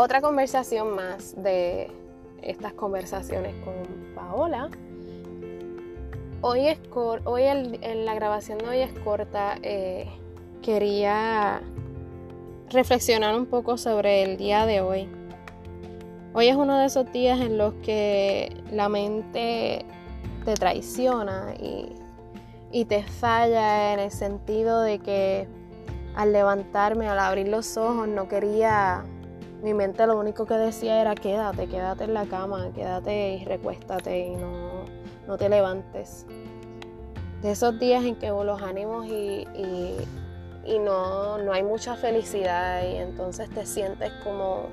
otra conversación más de estas conversaciones con Paola. Hoy, es hoy en la grabación de hoy es corta. Eh, quería reflexionar un poco sobre el día de hoy. Hoy es uno de esos días en los que la mente te traiciona y, y te falla en el sentido de que al levantarme, al abrir los ojos, no quería mi mente lo único que decía era quédate, quédate en la cama, quédate y recuéstate y no, no te levantes. De esos días en que los ánimos y, y, no, no hay mucha felicidad y entonces te sientes como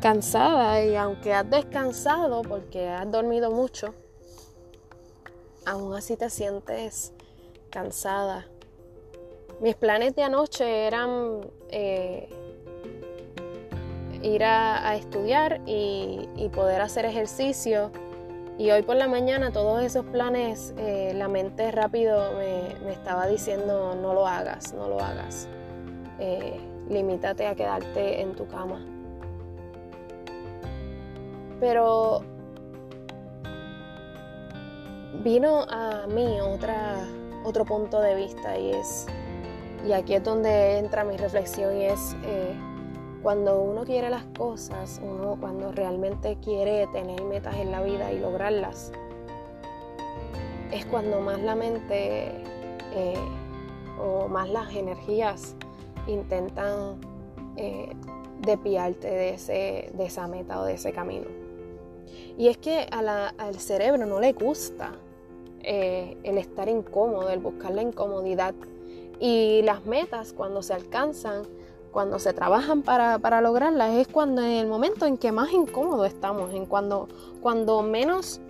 cansada y aunque has descansado porque has dormido mucho, aún así te sientes cansada. Mis planes de anoche eran eh, ir a, estudiar y, poder hacer ejercicio. Y hoy por la mañana todos esos planes, eh, la mente rápido me, estaba diciendo no lo hagas, no lo hagas. Eh, limítate a quedarte en tu cama. Pero vino a mí otra, otro punto de vista y es, y aquí es donde entra mi reflexión y es, eh, cuando uno quiere las cosas, uno cuando realmente quiere tener metas en la vida y lograrlas, es cuando más la mente eh, o más las energías intentan eh, depiarte de, ese, de esa meta o de ese camino. Y es que al cerebro no le gusta eh, el estar incómodo, el buscar la incomodidad. Y las metas cuando se alcanzan cuando se trabajan para, lograrlas es cuando en el momento en que más incómodo estamos, en cuando, cuando menos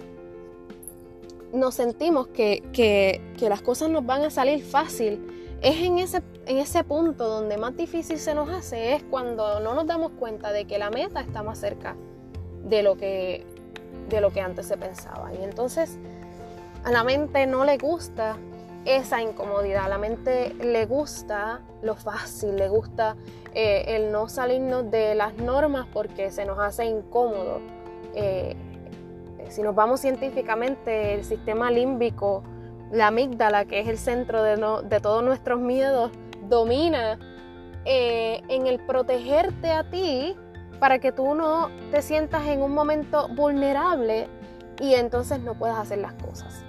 nos sentimos que, las cosas nos van a salir fácil, es en ese, en ese punto donde más difícil se nos hace, es cuando no nos damos cuenta de que la meta está más cerca de lo que, de lo que antes se pensaba. Y entonces a la mente no le gusta esa incomodidad. La mente le gusta lo fácil, le gusta eh, el no salirnos de las normas porque se nos hace incómodo. Eh, si nos vamos científicamente, el sistema límbico, la amígdala, que es el centro de, todos nuestros miedos, domina eh, en el protegerte a ti para que tú no te sientas en un momento vulnerable y entonces no puedas hacer las cosas.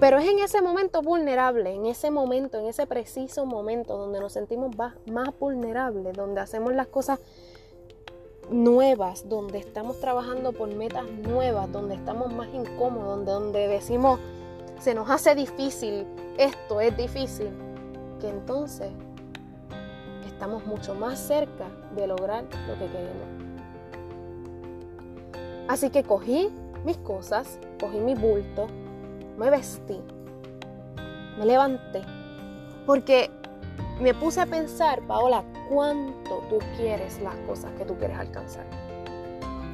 Pero es en ese momento vulnerable, en ese momento, en ese preciso momento donde nos sentimos más vulnerables, donde hacemos las cosas nuevas, donde estamos trabajando por metas nuevas, donde estamos más incómodos, donde, donde decimos, se nos hace difícil, esto es difícil, que entonces estamos mucho más cerca de lograr lo que queremos. Así que cogí mis cosas, cogí mi bulto, me vestí, me levanté, porque me puse a pensar, Paola, cuánto tú quieres las cosas que tú quieres alcanzar.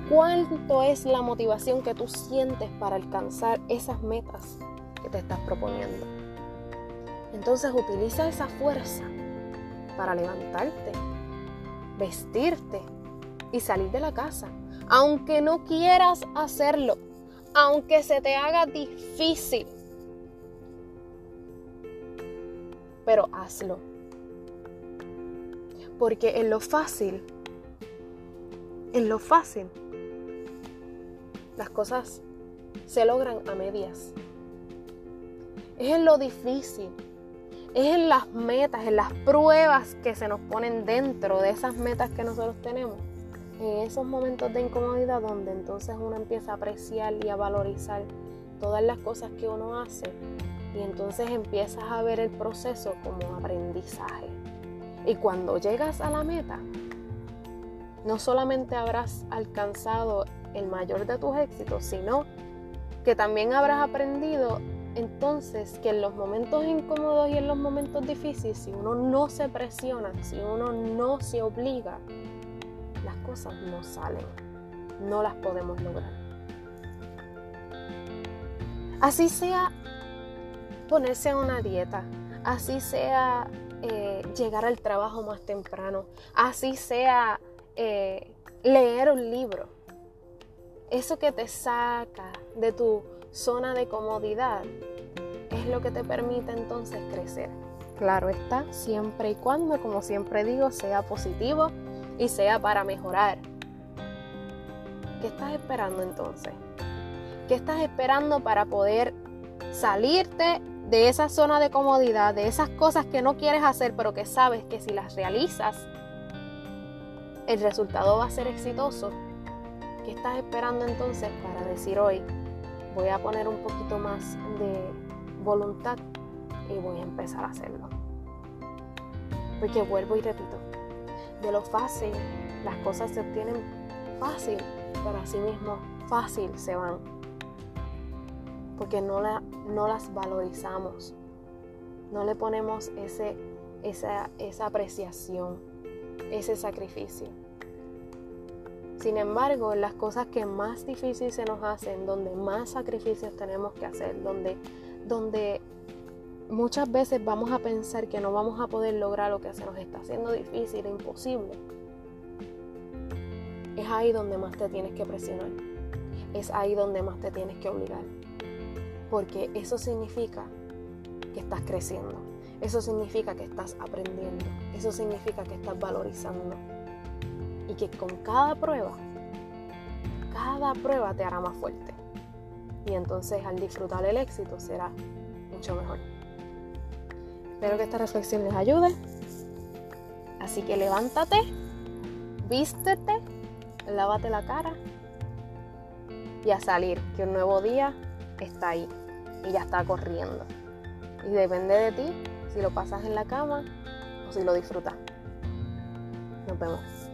¿Cuánto es la motivación que tú sientes para alcanzar esas metas que te estás proponiendo? Entonces utiliza esa fuerza para levantarte, vestirte y salir de la casa. Aunque no quieras hacerlo, aunque se te haga difícil. Pero hazlo. Porque en lo fácil, en lo fácil, las cosas se logran a medias. Es en lo difícil, es en las metas, en las pruebas que se nos ponen dentro de esas metas que nosotros tenemos en esos momentos de incomodidad donde entonces uno empieza a apreciar y a valorizar todas las cosas que uno hace y entonces empiezas a ver el proceso como aprendizaje. Y cuando llegas a la meta, no solamente habrás alcanzado el mayor de tus éxitos, sino que también habrás aprendido entonces que en los momentos incómodos y en los momentos difíciles, si uno no se presiona, si uno no se obliga, las cosas no salen, no las podemos lograr. Así sea ponerse a una dieta, así sea eh, llegar al trabajo más temprano, así sea eh, leer un libro. Eso que te saca de tu zona de comodidad es lo que te permite entonces crecer. Claro está, siempre y cuando, como siempre digo, sea positivo y sea para mejorar. ¿Qué estás esperando entonces? ¿Qué estás esperando para poder salirte de esa zona de comodidad, de esas cosas que no quieres hacer, pero que sabes que si las realizas, el resultado va a ser exitoso? ¿Qué estás esperando entonces para decir hoy, voy a poner un poquito más de voluntad y voy a empezar a hacerlo? Porque vuelvo y repito, de lo fácil, las cosas se obtienen fácil, pero así mismo fácil se van. Porque no, no las valorizamos, no le ponemos ese, esa, esa apreciación, ese sacrificio. Sin embargo, las cosas que más difíciles se nos hacen, donde más sacrificios tenemos que hacer, donde, donde muchas veces vamos a pensar que no vamos a poder lograr lo que se nos está haciendo difícil e imposible. Es ahí donde más te tienes que presionar. Es ahí donde más te tienes que obligar. Porque eso significa que estás creciendo. Eso significa que estás aprendiendo. Eso significa que estás valorizando. Y que con cada prueba, cada prueba te hará más fuerte. Y entonces al disfrutar el éxito será mucho mejor. Espero que esta reflexión les ayude. Así que levántate, vístete, lávate la cara y a salir, que un nuevo día está ahí y ya está corriendo. Y depende de ti si lo pasas en la cama o si lo disfrutas. Nos vemos.